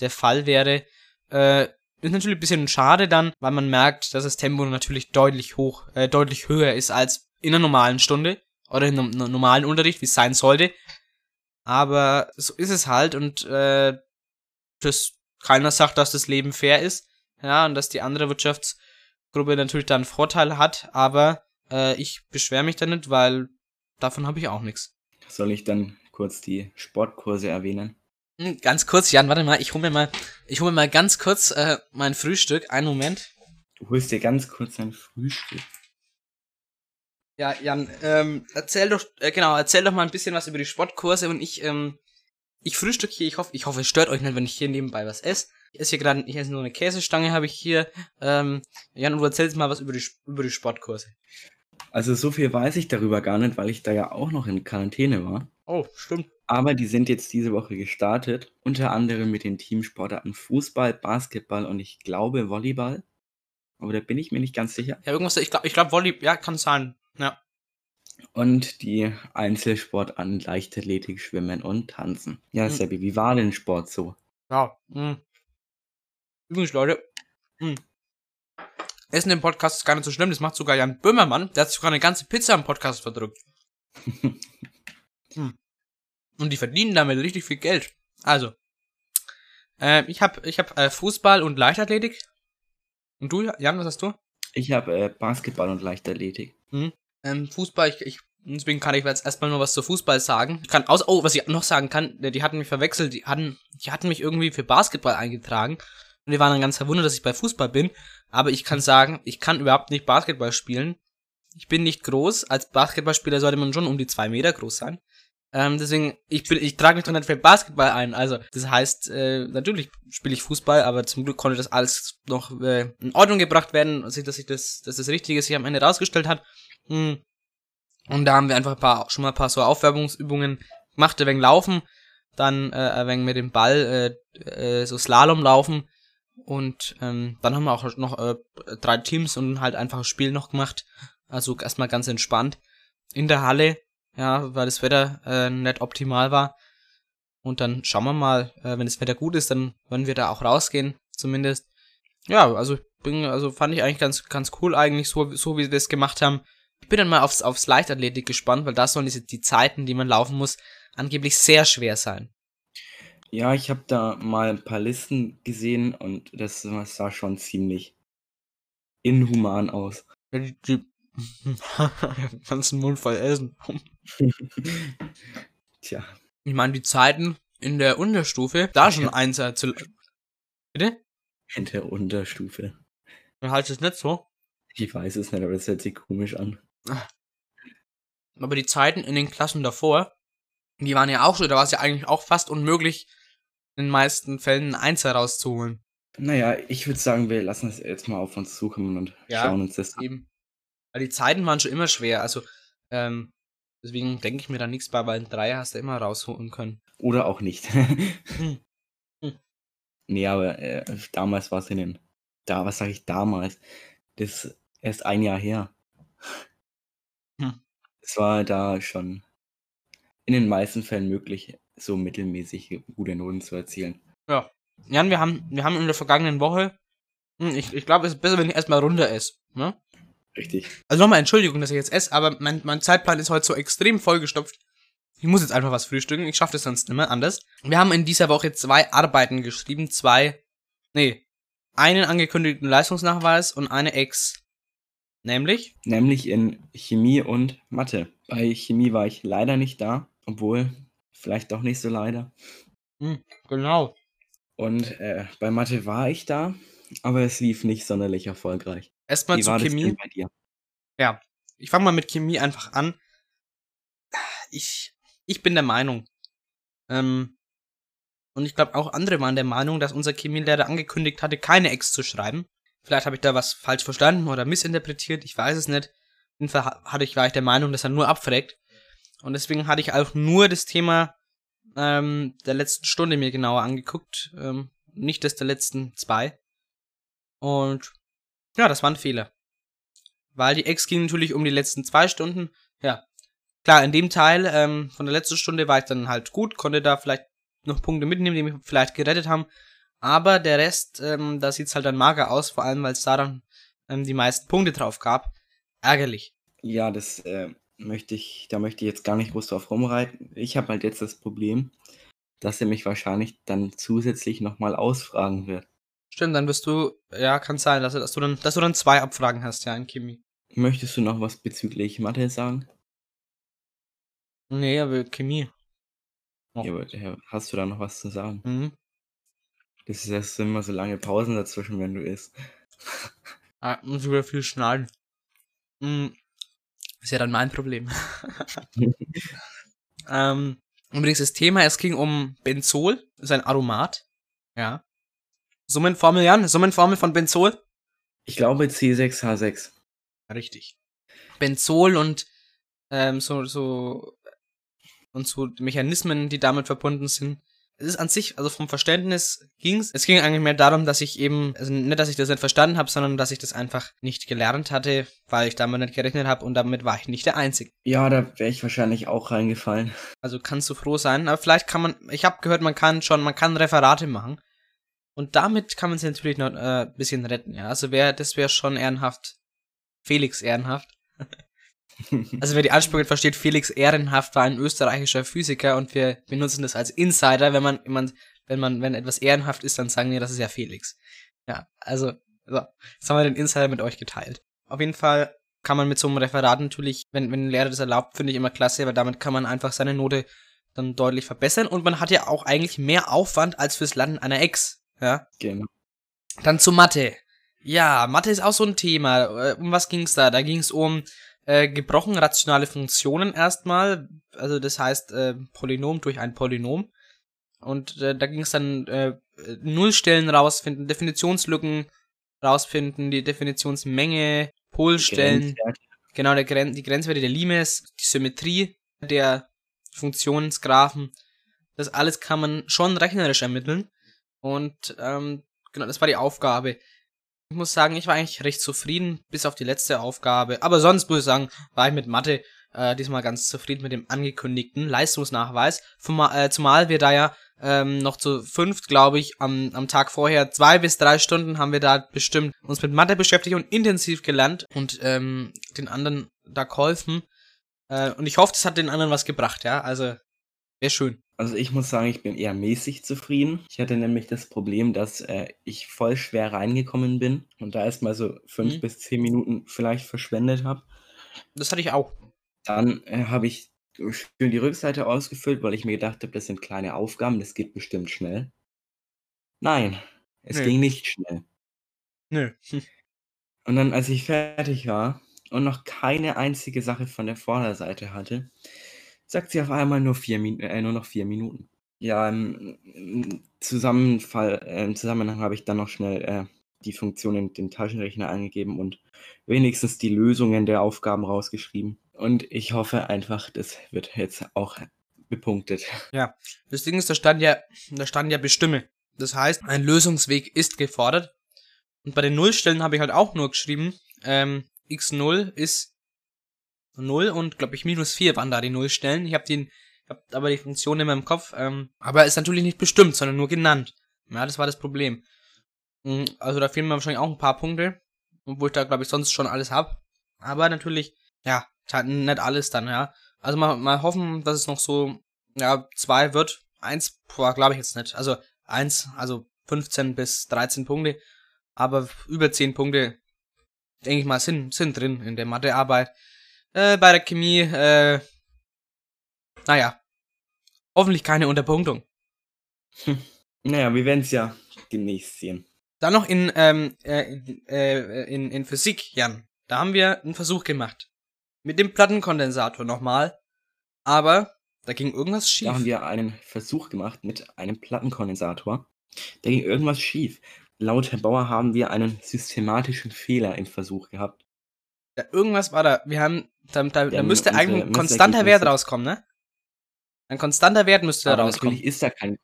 der Fall wäre. Äh, ist natürlich ein bisschen schade dann, weil man merkt, dass das Tempo natürlich deutlich hoch, äh, deutlich höher ist als in einer normalen Stunde oder in einem no- normalen Unterricht, wie es sein sollte. Aber so ist es halt und äh, das keiner sagt, dass das Leben fair ist, ja, und dass die andere Wirtschaftsgruppe natürlich da einen Vorteil hat, aber äh, ich beschwere mich da nicht, weil davon habe ich auch nichts. Soll ich dann kurz die Sportkurse erwähnen? Hm, Ganz kurz, Jan, warte mal, ich hole mir mal, ich hole mir mal ganz kurz äh, mein Frühstück. Einen Moment. Du holst dir ganz kurz ein Frühstück. Ja, Jan, ähm, erzähl doch, äh, genau, erzähl doch mal ein bisschen was über die Sportkurse und ich, ähm, ich frühstück hier, ich hoffe, ich hoffe, es stört euch nicht, wenn ich hier nebenbei was esse. Ich esse hier gerade, ich esse nur eine Käsestange, habe ich hier. Ähm, Jan, und du erzählst mal was über die, über die Sportkurse. Also so viel weiß ich darüber gar nicht, weil ich da ja auch noch in Quarantäne war. Oh, stimmt. Aber die sind jetzt diese Woche gestartet, unter anderem mit den Teamsportarten Fußball, Basketball und ich glaube Volleyball. Aber da bin ich mir nicht ganz sicher. Ja, irgendwas, ich glaube, ich glaube, Volley, ja, kann sein. Ja. Und die Einzelsportarten Leichtathletik, Schwimmen und Tanzen. Ja, Hm. Seppi, wie war denn Sport so? Ja. Mh. Übrigens, Leute, mh. Essen im Podcast ist gar nicht so schlimm, das macht sogar Jan Böhmermann. Der hat sogar eine ganze Pizza im Podcast verdrückt. hm. Und die verdienen damit richtig viel Geld. Also, äh, ich hab, ich hab äh, Fußball und Leichtathletik. Und du, Jan, was hast du? Ich habe äh, Basketball und Leichtathletik. Ähm, Fußball, ich, ich, deswegen kann ich jetzt erstmal nur was zu Fußball sagen. Ich kann aus, oh, was ich noch sagen kann, die hatten mich verwechselt, die hatten, die hatten mich irgendwie für Basketball eingetragen. Und die waren dann ganz verwundert, dass ich bei Fußball bin. Aber ich kann sagen, ich kann überhaupt nicht Basketball spielen. Ich bin nicht groß. Als Basketballspieler sollte man schon um die zwei Meter groß sein. Ähm, deswegen, ich bin, ich trage mich doch nicht für Basketball ein. Also, das heißt, äh, natürlich spiele ich Fußball, aber zum Glück konnte das alles noch äh, in Ordnung gebracht werden, dass sich, das, dass das Richtige sich am Ende rausgestellt hat. Hm. Und da haben wir einfach ein paar, schon mal ein paar so Aufwärmungsübungen gemacht, ein wenig laufen, dann äh, ein wenig mit dem Ball äh, äh, so Slalom laufen und ähm, dann haben wir auch noch äh, drei Teams und halt einfach ein Spiel noch gemacht. Also erstmal ganz entspannt in der Halle, ja, weil das Wetter äh, nicht optimal war. Und dann schauen wir mal, äh, wenn das Wetter gut ist, dann werden wir da auch rausgehen, zumindest. Ja, also bin, also fand ich eigentlich ganz, ganz cool eigentlich, so, so wie wir das gemacht haben. Ich bin dann mal aufs, aufs Leichtathletik gespannt, weil da sollen diese, die Zeiten, die man laufen muss, angeblich sehr schwer sein. Ja, ich habe da mal ein paar Listen gesehen und das sah schon ziemlich inhuman aus. Die, die ganzen Mund voll essen. Tja, Ich meine, die Zeiten in der Unterstufe, da schon eins äh, zu. Bitte? in der Unterstufe. Dann halt es nicht so. Ich weiß es nicht, aber das hört sich komisch an. Aber die Zeiten in den Klassen davor, die waren ja auch so, da war es ja eigentlich auch fast unmöglich, in den meisten Fällen einen Einser rauszuholen. Naja, ich würde sagen, wir lassen es jetzt mal auf uns suchen und Ja. schauen uns das an. Eben. Weil die Zeiten waren schon immer schwer, also, ähm, deswegen denke ich mir da nichts bei, weil ein Dreier hast du immer rausholen können. Oder auch nicht. Hm. Hm. Nee, aber äh, damals war es in den. Da, was sage ich damals? Das ist erst ein Jahr her. Hm. Es war da schon in den meisten Fällen möglich, so mittelmäßig gute Noten zu erzielen. Ja. Jan, wir haben, wir haben in der vergangenen Woche, hm, ich, ich glaube, es ist besser, wenn ich erstmal runter esse, ne? Richtig. Also nochmal Entschuldigung, dass ich jetzt esse, aber mein, mein Zeitplan ist heute so extrem vollgestopft. Ich muss jetzt einfach was frühstücken, ich schaffe das sonst nicht mehr anders. Wir haben in dieser Woche zwei Arbeiten geschrieben, zwei, nee, einen angekündigten Leistungsnachweis und eine Ex. Nämlich, Nämlich in Chemie und Mathe. Bei Chemie war ich leider nicht da, obwohl vielleicht doch nicht so leider. hm, genau. Und äh, bei Mathe war ich da, aber es lief nicht sonderlich erfolgreich. Erstmal zu Chemie. denn bei dir? Ja, ich fange mal mit Chemie einfach an. Ich, ich bin der Meinung, ähm, Und ich glaube, auch andere waren der Meinung, dass unser Chemielehrer angekündigt hatte, keine Ex zu schreiben. Vielleicht habe ich da was falsch verstanden oder missinterpretiert, ich weiß es nicht. Auf jeden Fall ha- hatte ich, war ich der Meinung, dass er nur abfragt. Und deswegen hatte ich auch nur das Thema ähm, der letzten Stunde mir genauer angeguckt. Ähm, nicht das der letzten zwei. Und ja, das war ein Fehler. Weil die Ex ging natürlich um die letzten zwei Stunden. Ja, klar, in dem Teil ähm, von der letzten Stunde war ich dann halt gut, konnte da vielleicht noch Punkte mitnehmen, die mich vielleicht gerettet haben. Aber der Rest, ähm, da sieht's halt dann mager aus, vor allem weil es da dann ähm, die meisten Punkte drauf gab. Ärgerlich. Ja, das äh, möchte ich, da möchte ich jetzt gar nicht groß drauf rumreiten. Ich habe halt jetzt das Problem, dass er mich wahrscheinlich dann zusätzlich nochmal ausfragen wird. Stimmt, dann wirst du, ja, kann sein, dass, du- dass du dann, dass du dann zwei Abfragen hast, ja, in Chemie. Möchtest du noch was bezüglich Mathe sagen? Nee, aber Chemie. Oh. Ja, aber, hast du da noch was zu sagen? Mhm. Das ist erst immer so lange Pausen dazwischen, wenn du isst. Ah, muss wieder viel schneiden. Mhm. Ist ja dann mein Problem. ähm, übrigens das Thema, es ging um Benzol, das ist ein Aromat. Ja. Summenformel, Jan, Summenformel von Benzol? Ich glaube C6H6. Richtig. Benzol und ähm, so, so und so Mechanismen, die damit verbunden sind. Es ist an sich, also vom Verständnis ging's. Es ging eigentlich mehr darum, dass ich eben, also nicht, dass ich das nicht verstanden habe, sondern dass ich das einfach nicht gelernt hatte, weil ich damit nicht gerechnet habe und damit war ich nicht der Einzige. Ja, da wäre ich wahrscheinlich auch reingefallen. Also kannst du froh sein. Aber vielleicht kann man, ich habe gehört, man kann schon, man kann Referate machen. Und damit kann man sich natürlich noch äh, ein bisschen retten, ja. Also wäre, das wäre schon ehrenhaft. Felix ehrenhaft. Also wer die Ansprüche versteht, Felix Ehrenhaft war ein österreichischer Physiker und wir benutzen das als Insider, wenn man, wenn man, wenn man, wenn etwas ehrenhaft ist, dann sagen wir, das ist ja Felix. Ja, also, so, jetzt haben wir den Insider mit euch geteilt. Auf jeden Fall kann man mit so einem Referat natürlich, wenn, wenn ein Lehrer das erlaubt, finde ich immer klasse, weil damit kann man einfach seine Note dann deutlich verbessern und man hat ja auch eigentlich mehr Aufwand als fürs Landen einer Ex. Ja, Genau. dann zu Mathe. Ja, Mathe ist auch so ein Thema. Äh, Um was ging's da? Da ging's um äh, gebrochen rationale Funktionen erstmal. Also das heißt äh, Polynom durch ein Polynom. Und äh, da ging's dann äh, Nullstellen rausfinden, Definitionslücken rausfinden, die Definitionsmenge, Polstellen, genau der Gren die Grenzwerte der Limes, die Symmetrie der Funktionsgraphen. Das alles kann man schon rechnerisch ermitteln. Und ähm, genau, das war die Aufgabe. Ich muss sagen, ich war eigentlich recht zufrieden, bis auf die letzte Aufgabe. Aber sonst muss ich sagen, war ich mit Mathe äh, diesmal ganz zufrieden mit dem angekündigten Leistungsnachweis. Zumal, äh, zumal wir da ja ähm, noch zu fünft, glaube ich, am, am Tag vorher zwei bis drei Stunden haben wir da bestimmt uns mit Mathe beschäftigt und intensiv gelernt und ähm, den anderen da geholfen. Äh, und ich hoffe, das hat den anderen was gebracht, ja. Also, wäre schön. Also ich muss sagen, ich bin eher mäßig zufrieden. Ich hatte nämlich das Problem, dass äh, ich voll schwer reingekommen bin und da erstmal so fünf Mhm. bis zehn Minuten vielleicht verschwendet habe. Das hatte ich auch. Dann äh, habe ich schön die Rückseite ausgefüllt, weil ich mir gedacht habe, das sind kleine Aufgaben, das geht bestimmt schnell. Nein, es Nee. ging nicht schnell. Nö. Und dann, als ich fertig war und noch keine einzige Sache von der Vorderseite hatte, sagt sie auf einmal nur, vier äh, nur noch vier Minuten. Ja, im, Zusammenfall, äh, im Zusammenhang habe ich dann noch schnell äh, die Funktion in den Taschenrechner eingegeben und wenigstens die Lösungen der Aufgaben rausgeschrieben. Und ich hoffe einfach, das wird jetzt auch bepunktet. Das Ding ist, da stand ja, da stand ja bestimme. Das heißt, ein Lösungsweg ist gefordert. Und bei den Nullstellen habe ich halt auch nur geschrieben, ähm, x0 ist 0 und glaube ich minus 4 waren da die Nullstellen. Ich habe den, hab aber die Funktion immer im Kopf, ähm, aber ist natürlich nicht bestimmt, sondern nur genannt. Ja, das war das Problem. Mm, Also da fehlen mir wahrscheinlich auch ein paar Punkte, obwohl ich da glaube ich sonst schon alles hab. Aber natürlich, ja, halt nicht alles dann, ja. Also mal, mal hoffen, dass es noch so ja, zwei wird. Eins, glaube ich jetzt nicht. Also eins, also 15 bis 13 Punkte. Aber über 10 Punkte, denke ich mal, sind, sind drin in der Mathearbeit. Äh, bei der Chemie, äh, naja. Hoffentlich keine Unterpunktung. Naja, wir werden es ja demnächst sehen. Dann noch in, ähm, äh, in, äh, in, in Physik, Jan. Da haben wir einen Versuch gemacht. Mit dem Plattenkondensator nochmal. Aber Da ging irgendwas schief. Da haben wir einen Versuch gemacht mit einem Plattenkondensator. Da ging irgendwas schief. Laut Herr Bauer haben wir einen systematischen Fehler im Versuch gehabt. Da, irgendwas war da. Wir haben, da, da, da Ja, müsste unsere eigentlich ein konstanter Wert rauskommen, ne? Ein konstanter Wert müsste da rauskommen. natürlich ist da kein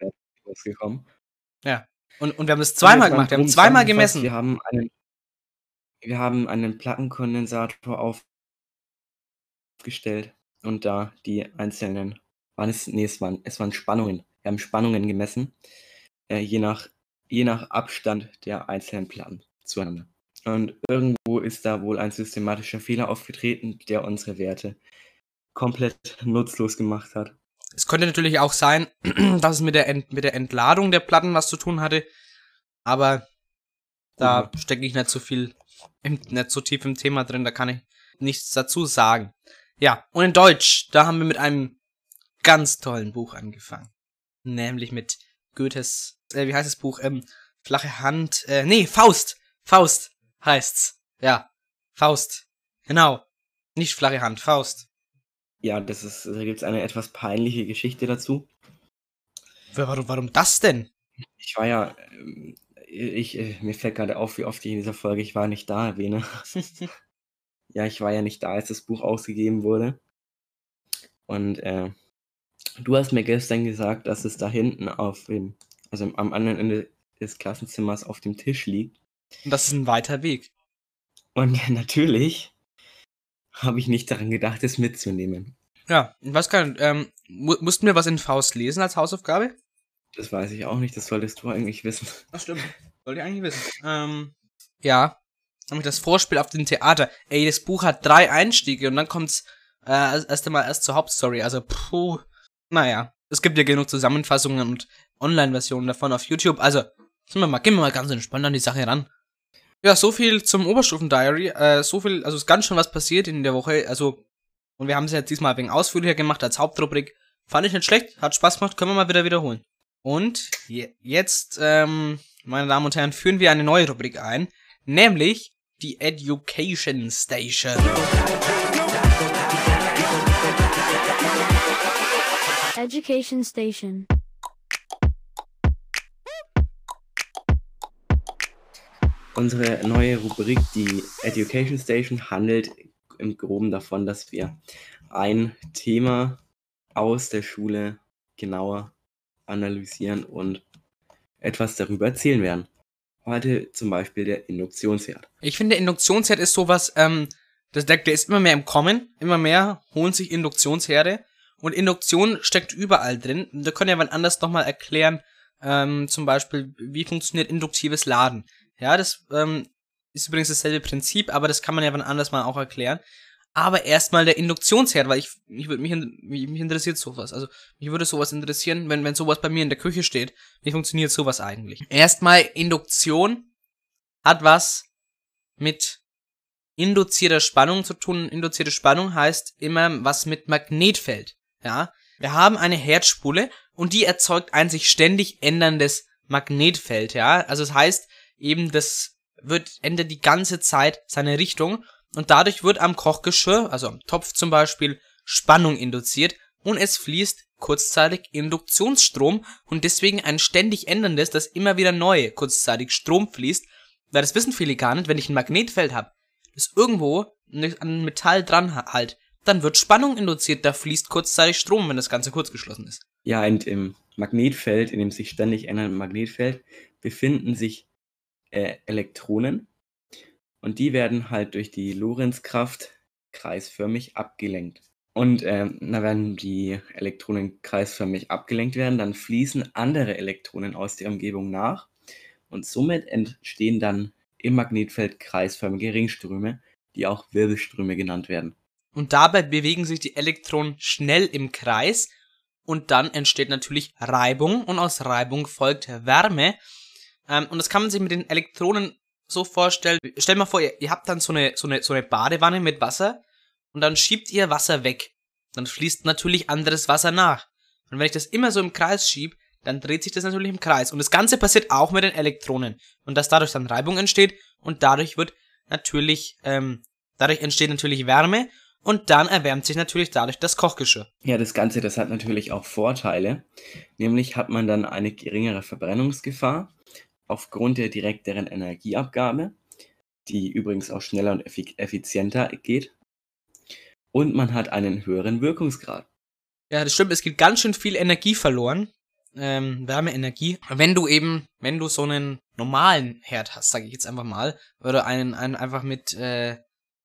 Wert rausgekommen. Und, und wir haben es zweimal gemacht. Wir haben zweimal gemessen. Wir haben einen, wir haben einen Plattenkondensator aufgestellt und da die einzelnen, waren es, nee, es waren, es waren Spannungen. Wir haben Spannungen gemessen, äh, je, nach, je nach Abstand der einzelnen Platten zueinander. Und irgendwo ist da wohl ein systematischer Fehler aufgetreten, der unsere Werte komplett nutzlos gemacht hat. Es könnte natürlich auch sein, dass es mit der, Ent, mit der Entladung der Platten was zu tun hatte. Aber da stecke ich nicht so viel, im, nicht so tief im Thema drin, da kann ich nichts dazu sagen. Ja, und in Deutsch, da haben wir mit einem ganz tollen Buch angefangen. Nämlich mit Goethes, äh, wie heißt das Buch? Ähm, Flache Hand, äh, nee, Faust. Faust heißt's. Ja, Faust. Genau. Nicht flache Hand, Faust. Ja, das ist, da gibt es eine etwas peinliche Geschichte dazu. Warum, warum das denn? Ich war ja, ähm, ich, äh, mir fällt gerade auf, wie oft ich in dieser Folge ich war nicht da erwähne. ja, ich war ja nicht da, als das Buch ausgegeben wurde. Und äh, du hast mir gestern gesagt, dass es da hinten auf dem, also am anderen Ende des Klassenzimmers auf dem Tisch liegt. Und das ist ein weiter Weg. Und natürlich habe ich nicht daran gedacht, es mitzunehmen. Ja, ich weiß gar nicht, ähm, mu mussten wir was in Faust lesen als Hausaufgabe? Das weiß ich auch nicht, das solltest du eigentlich wissen. Ach stimmt, wollte ich eigentlich wissen. Ähm, ja, nämlich das Vorspiel auf dem Theater. Ey, das Buch hat drei Einstiege und dann kommt's äh, erst erst einmal erst zur Hauptstory. Also, puh, naja, es gibt ja genug Zusammenfassungen und Online-Versionen davon auf YouTube. Also, sind wir mal, gehen wir mal ganz entspannt an die Sache ran. Ja, so viel zum Oberstufen-Diary. Äh, so viel, also ist ganz schön was passiert in der Woche. Also, und wir haben es jetzt diesmal wenig ausführlicher gemacht als Hauptrubrik. Fand ich nicht schlecht, hat Spaß gemacht, können wir mal wieder wiederholen. Und je, jetzt, ähm, meine Damen und Herren, führen wir eine neue Rubrik ein, nämlich die Education Station. Education Station. Unsere neue Rubrik, die Education Station, handelt im Groben davon, dass wir ein Thema aus der Schule genauer analysieren und etwas darüber erzählen werden. Heute zum Beispiel der Induktionsherd. Ich finde, Induktionsherd ist sowas, ähm, das, der, der ist immer mehr im Kommen, immer mehr holen sich Induktionsherde und Induktion steckt überall drin. Da können wir wann anders nochmal erklären, ähm, zum Beispiel, wie funktioniert induktives Laden. Ja, das ähm, ist übrigens dasselbe Prinzip, aber das kann man ja wann anders mal auch erklären. Aber erstmal der Induktionsherd, weil ich, ich würde mich, mich, interessiert sowas. Also mich würde sowas interessieren, wenn, wenn sowas bei mir in der Küche steht. Wie funktioniert sowas eigentlich? Erstmal Induktion hat was mit induzierter Spannung zu tun. Induzierte Spannung heißt immer was mit Magnetfeld. Ja, wir haben eine Herdspule und die erzeugt ein sich ständig änderndes Magnetfeld. Ja, also das heißt eben, das wird ändert die ganze Zeit seine Richtung und dadurch wird am Kochgeschirr, also am Topf zum Beispiel, Spannung induziert und es fließt kurzzeitig Induktionsstrom und deswegen ein ständig änderndes, das immer wieder neu kurzzeitig Strom fließt, weil das wissen viele gar nicht, wenn ich ein Magnetfeld habe, das irgendwo an Metall dran ha- halt, dann wird Spannung induziert, da fließt kurzzeitig Strom, wenn das Ganze kurzgeschlossen ist. Ja, und im Magnetfeld, in dem sich ständig ändernde Magnetfeld, befinden sich äh, Elektronen und die werden halt durch die Lorentzkraft kreisförmig abgelenkt. Und ähm, na, wenn die Elektronen kreisförmig abgelenkt werden, dann fließen andere Elektronen aus der Umgebung nach und somit entstehen dann im Magnetfeld kreisförmige Ringströme, die auch Wirbelströme genannt werden. Und dabei bewegen sich die Elektronen schnell im Kreis und dann entsteht natürlich Reibung und aus Reibung folgt Wärme. Ähm, und das kann man sich mit den Elektronen so vorstellen. Stell mal vor, ihr, ihr habt dann so eine, so, eine, so eine Badewanne mit Wasser und dann schiebt ihr Wasser weg. Dann fließt natürlich anderes Wasser nach. Und wenn ich das immer so im Kreis schiebe, dann dreht sich das natürlich im Kreis. Und das Ganze passiert auch mit den Elektronen. Und dass dadurch dann Reibung entsteht und dadurch wird natürlich, ähm, dadurch entsteht natürlich Wärme und dann erwärmt sich natürlich dadurch das Kochgeschirr. Ja, das Ganze, das hat natürlich auch Vorteile. Nämlich hat man dann eine geringere Verbrennungsgefahr aufgrund der direkteren Energieabgabe, die übrigens auch schneller und effi effizienter geht. Und man hat einen höheren Wirkungsgrad. Ja, das stimmt, es geht ganz schön viel Energie verloren. Ähm, Wärmeenergie. Wenn du eben, wenn du so einen normalen Herd hast, sage ich jetzt einfach mal, oder einen, einen einfach mit äh,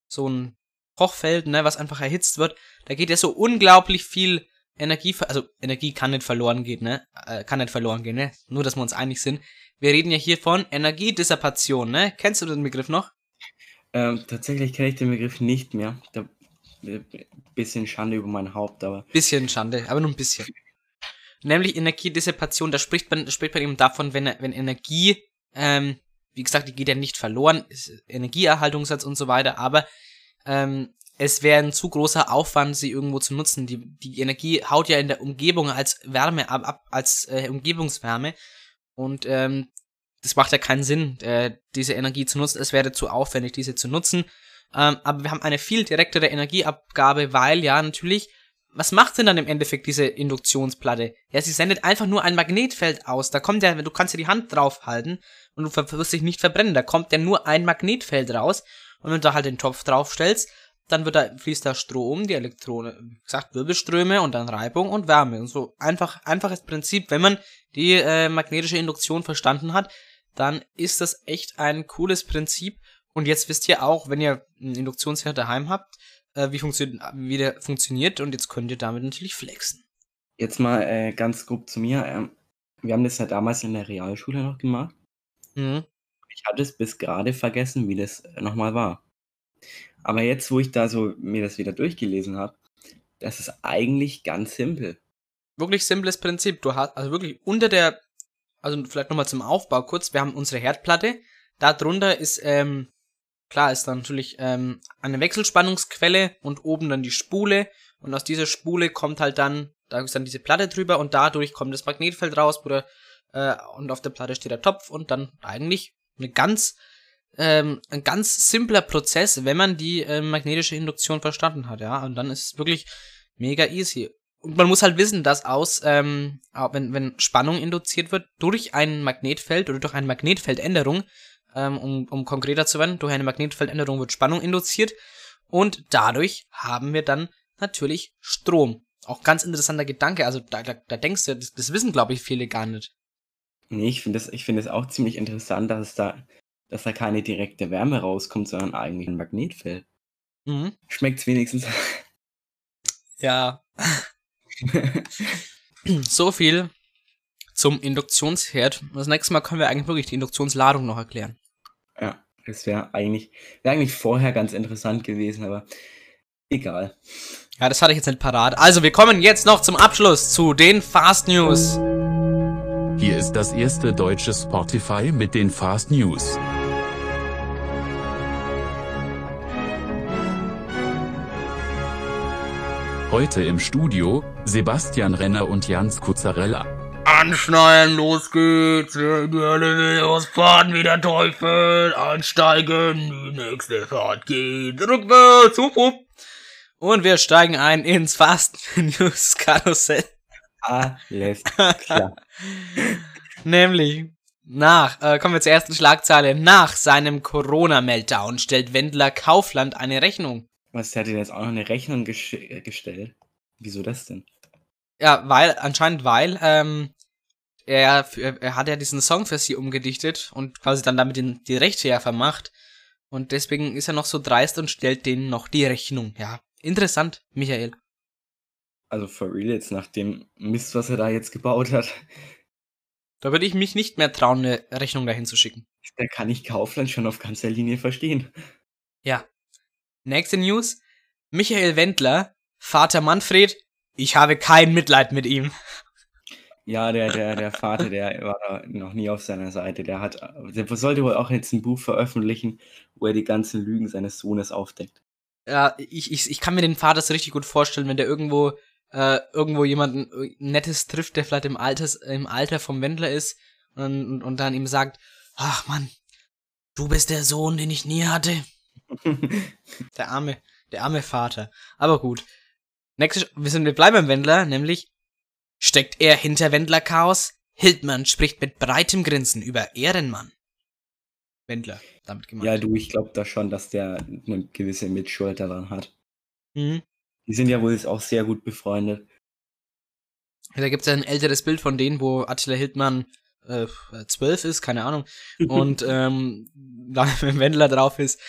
so einem Kochfeld, ne, was einfach erhitzt wird, da geht ja so unglaublich viel Energie, also Energie kann nicht verloren gehen, ne, äh, kann nicht verloren gehen, ne, nur, dass wir uns einig sind. Wir reden ja hier von Energiedissipation, ne, kennst du den Begriff noch? Ähm, tatsächlich kenne ich den Begriff nicht mehr. Da, äh, bisschen Schande über mein Haupt, aber Bisschen Schande, aber nur ein bisschen. Nämlich Energiedissipation, da spricht man, spricht man eben davon, wenn, wenn Energie, ähm, wie gesagt, die geht ja nicht verloren, Energieerhaltungssatz und so weiter, aber ähm, es wäre ein zu großer Aufwand, sie irgendwo zu nutzen. Die, die Energie haut ja in der Umgebung als Wärme ab, ab als äh, Umgebungswärme und ähm, das macht ja keinen Sinn, äh, diese Energie zu nutzen. Es wäre zu aufwendig, diese zu nutzen. Ähm, aber wir haben eine viel direktere Energieabgabe, weil ja natürlich, was macht denn dann im Endeffekt diese Induktionsplatte? Ja, sie sendet einfach nur ein Magnetfeld aus. Da kommt ja, du kannst ja die Hand draufhalten und du wirst dich nicht verbrennen. Da kommt ja nur ein Magnetfeld raus. Und wenn du da halt den Topf draufstellst, dann wird da, fließt da Strom, die Elektronen, wie gesagt, Wirbelströme und dann Reibung und Wärme. Und so einfach, einfaches Prinzip. Wenn man die äh, magnetische Induktion verstanden hat, dann ist das echt ein cooles Prinzip. Und jetzt wisst ihr auch, wenn ihr einen Induktionsherd daheim habt, äh, wie, funktio wie der funktioniert und jetzt könnt ihr damit natürlich flexen. jetzt mal äh, ganz grob zu mir. Ähm, wir haben das ja damals in der Realschule noch gemacht. Mhm. Ich hatte es bis gerade vergessen, wie das äh, nochmal war. Aber jetzt, wo ich da so mir das wieder durchgelesen habe, das ist eigentlich ganz simpel. Wirklich simples Prinzip. Du hast also wirklich unter der, also vielleicht nochmal zum Aufbau kurz, wir haben unsere Herdplatte. Darunter ist, ähm, klar, ist dann natürlich ähm, eine Wechselspannungsquelle und oben dann die Spule. Und aus dieser Spule kommt halt dann, da ist dann diese Platte drüber und dadurch kommt das Magnetfeld raus, wo der, äh, und auf der Platte steht der Topf und dann eigentlich eine ganz, ähm, ein ganz simpler Prozess, wenn man die äh, magnetische Induktion verstanden hat, ja. Und dann ist es wirklich mega easy. Und man muss halt wissen, dass aus, ähm, wenn, wenn Spannung induziert wird, durch ein Magnetfeld oder durch eine Magnetfeldänderung, ähm, um, um konkreter zu werden, durch eine Magnetfeldänderung wird Spannung induziert und dadurch haben wir dann natürlich Strom. Auch ganz interessanter Gedanke, also da, da, da denkst du, das, das wissen glaube ich viele gar nicht. Nee, ich finde es ich es auch ziemlich interessant, dass es da, dass da keine direkte Wärme rauskommt, sondern eigentlich ein Magnetfeld. Mhm. Schmeckt's wenigstens. Ja. so viel zum Induktionsherd. Das nächste Mal können wir eigentlich wirklich die Induktionsladung noch erklären. ja, das wäre eigentlich, wär eigentlich vorher ganz interessant gewesen, aber egal. Ja, das hatte ich jetzt nicht parat. Also, wir kommen jetzt noch zum Abschluss zu den Fast News. Hier ist das erste deutsche Spotify mit den Fast News. Heute im Studio Sebastian Renner und Jans Kuzzarella. Anschnallen, los geht's. Losfahren wie der Teufel. Ansteigen, die nächste Fahrt geht rückwärts. Hup, hup. Und wir steigen ein ins Fast News Karussell. Alles klar. Nämlich nach, äh, kommen wir zur ersten Schlagzeile. Nach seinem Corona-Meltdown stellt Wendler Kaufland eine Rechnung. Was, der hat dir jetzt auch noch eine Rechnung gesch äh, gestellt? Wieso das denn? Ja, weil, anscheinend weil, ähm, er, er, er hat ja diesen Song für sie umgedichtet und quasi dann damit den, die Rechte ja vermacht. Und deswegen ist er noch so dreist und stellt denen noch die Rechnung. Ja, interessant, Michael. Also for real jetzt nach dem Mist, was er da jetzt gebaut hat, Da würde ich mich nicht mehr trauen, eine Rechnung dahin zu schicken. da kann ich Kaufland schon auf ganzer Linie verstehen. Ja. Nächste News. Michael Wendler, Vater Manfred, ich habe kein Mitleid mit ihm. Ja, der, der, der Vater, der war noch nie auf seiner Seite. Der hat, der sollte wohl auch jetzt ein Buch veröffentlichen, wo er die ganzen Lügen seines Sohnes aufdeckt. Ja, ich, ich, ich kann mir den Vater so richtig gut vorstellen, wenn der irgendwo, äh, irgendwo jemanden äh, Nettes trifft, der vielleicht im Alter, im Alter vom Wendler ist und, und, und dann ihm sagt, ach Mann, du bist der Sohn, den ich nie hatte. Der Arme. Der arme Vater. Aber gut. Nächstes, wir sind, wir bleiben beim Wendler, nämlich steckt er hinter Wendler-Chaos? Hildmann spricht mit breitem Grinsen über Ehrenmann. Wendler, damit gemeint. Ja, du, ich glaube da schon, dass der eine gewisse Mitschuld daran hat. Mhm. Die sind ja wohl auch sehr gut befreundet. Da gibt's ja ein älteres Bild von denen, wo Attila Hildmann äh, zwölf ist, keine Ahnung, und ähm, da Wendler drauf ist.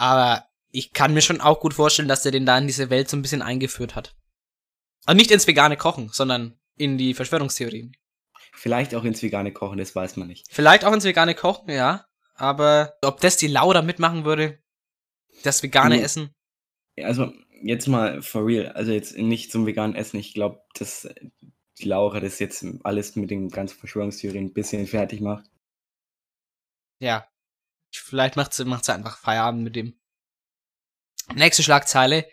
Aber ich kann mir schon auch gut vorstellen, dass der den da in diese Welt so ein bisschen eingeführt hat. Also nicht ins vegane Kochen, sondern in die Verschwörungstheorien. Vielleicht auch ins vegane Kochen, das weiß man nicht. Vielleicht auch ins vegane Kochen, ja. Aber ob das die Laura mitmachen würde, das vegane Nee. Essen, Also, jetzt mal for real. Also, jetzt nicht zum veganen Essen. Ich glaube, dass die Laura das jetzt alles mit den ganzen Verschwörungstheorien ein bisschen fertig macht. ja. Vielleicht macht sie, macht sie einfach Feierabend mit dem. Nächste Schlagzeile.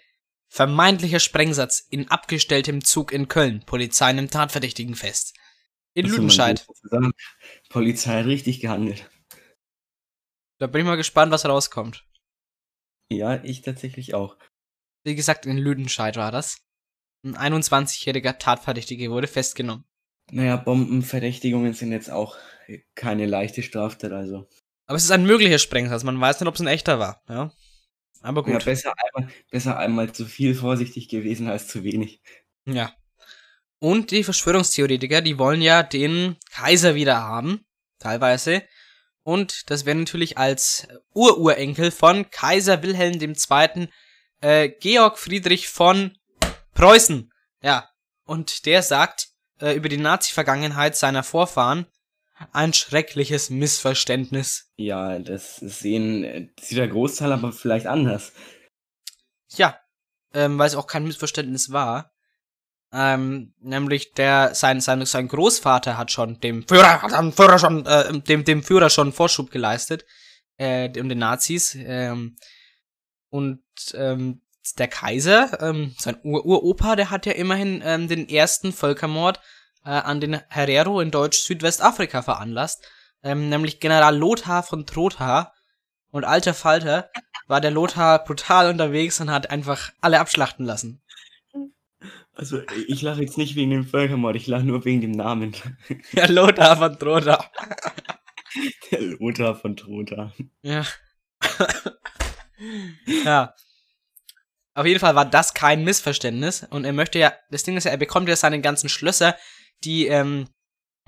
Vermeintlicher Sprengsatz in abgestelltem Zug in Köln. Polizei nimmt Tatverdächtigen fest. In man Lüdenscheid. Polizei hat richtig gehandelt. Da bin ich mal gespannt, was rauskommt. Ja, ich tatsächlich auch. Wie gesagt, in Lüdenscheid war das. Ein 21-jähriger Tatverdächtige wurde festgenommen. Naja, Bombenverdächtigungen sind jetzt auch keine leichte Straftat, also. Aber es ist ein möglicher Sprengsatz. Man weiß nicht, ob es ein echter war. Ja. Aber gut. Ja, besser einmal, besser einmal zu viel vorsichtig gewesen als zu wenig. Ja. Und die Verschwörungstheoretiker, die wollen ja den Kaiser wieder haben, teilweise. Und das wäre natürlich als Ururenkel von Kaiser Wilhelm II. Äh, Georg Friedrich von Preußen. Ja. Und der sagt äh, über die Nazi-Vergangenheit seiner Vorfahren ein schreckliches Missverständnis. Ja, das sehen, äh, sieht der Großteil aber vielleicht anders. Ja, ähm, weil es auch kein Missverständnis war. Ähm, nämlich der, sein, sein, sein Großvater hat schon dem Führer, hat dem Führer schon, äh, dem, dem Führer schon Vorschub geleistet, äh, und den Nazis, ähm, und, ähm, der Kaiser, ähm, sein Ur Uropa, der hat ja immerhin, ähm, den ersten Völkermord, äh, an den Herero in Deutsch-Südwestafrika veranlasst, ähm, nämlich General Lothar von Trotha, und alter Falter war der Lothar brutal unterwegs und hat einfach alle abschlachten lassen. Also, ich lache jetzt nicht wegen dem Völkermord, ich lache nur wegen dem Namen. Ja, Lothar von Trotha. Der Lothar von Trotha. Ja. ja. Auf jeden Fall war das kein Missverständnis. Und er möchte ja, das Ding ist ja, er bekommt ja seine ganzen Schlösser, die ähm,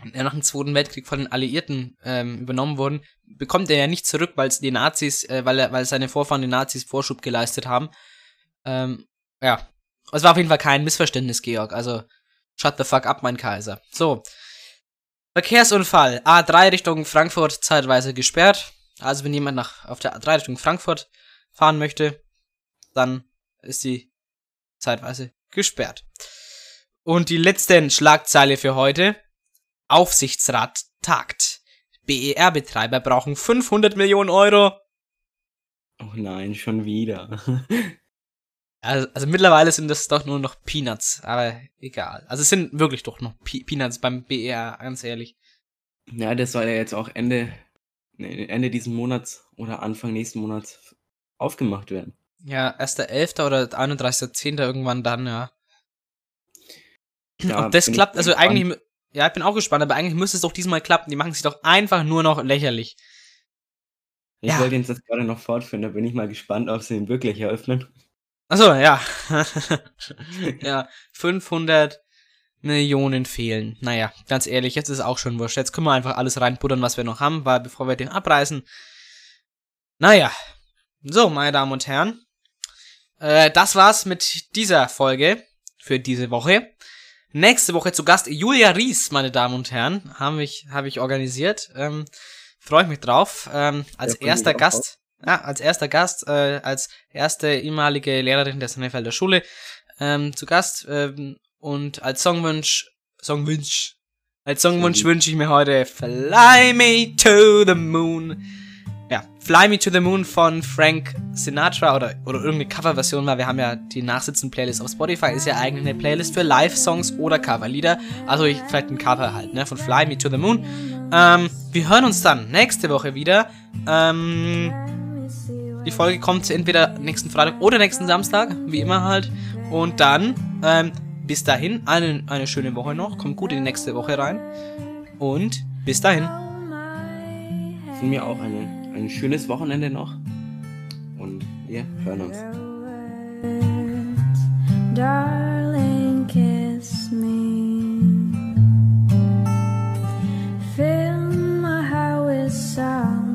nach dem Zweiten Weltkrieg von den Alliierten ähm, übernommen wurden, bekommt er ja nicht zurück, weil die Nazis, äh, weil er, weil seine Vorfahren den Nazis Vorschub geleistet haben. Ähm, ja. Es war auf jeden Fall kein Missverständnis, Georg. Also, shut the fuck up, mein Kaiser. So. Verkehrsunfall. A3 Richtung Frankfurt zeitweise gesperrt. Also, wenn jemand nach, auf der A3 Richtung Frankfurt fahren möchte, dann ist sie zeitweise gesperrt. Und die letzte Schlagzeile für heute. Aufsichtsrat tagt. BER-Betreiber brauchen 500 Millionen Euro. Oh nein, schon wieder. Also, also mittlerweile sind das doch nur noch Peanuts, aber egal. Also es sind wirklich doch noch Pe Peanuts beim BER, ganz ehrlich. Ja, das soll ja jetzt auch Ende, nee, Ende diesen Monats oder Anfang nächsten Monats aufgemacht werden. Ja, 1.11. oder 31.10. irgendwann dann, ja. Da Ob das klappt, also gespannt. eigentlich, ja, ich bin auch gespannt, aber eigentlich müsste es doch diesmal klappen. Die machen sich doch einfach nur noch lächerlich. Ich Ja. wollte jetzt gerade noch fortführen, da bin ich mal gespannt, ob sie ihn wirklich eröffnen. Achso, ja. ja, 500 Millionen fehlen. Naja, ganz ehrlich, jetzt ist es auch schon wurscht. Jetzt können wir einfach alles reinbuttern, was wir noch haben, weil bevor wir den abreißen. Naja. So, meine Damen und Herren. Äh, das war's mit dieser Folge für diese Woche. Nächste Woche zu Gast Julia Ries, meine Damen und Herren, habe ich, habe ich organisiert. Ähm, Freue ich mich drauf. Ähm, als Ja, erster Gast, ja, als erster Gast, äh, als erste ehemalige Lehrerin der Sennefelder Schule ähm, zu Gast. Ähm, und als Songwunsch, Songwunsch, als Songwunsch wünsche ich mir heute Fly Me to the Moon. Ja, Fly Me to the Moon von Frank Sinatra oder, oder irgendeine Coverversion, weil wir haben ja die Nachsitzen-Playlist auf Spotify, ist ja eigentlich eine Playlist für Live-Songs oder Coverlieder. Also ich, vielleicht ein Cover halt, ne, von Fly Me to the Moon. Ähm, wir hören uns dann nächste Woche wieder. Ähm, Die Folge kommt entweder nächsten Freitag oder nächsten Samstag, wie immer halt. Und dann, ähm, bis dahin, eine, eine schöne Woche noch. Kommt gut in die nächste Woche rein. Und bis dahin. Von mir auch eine, ein schönes Wochenende noch und wir hören uns. Darling, kiss me. Fill my heart with sound.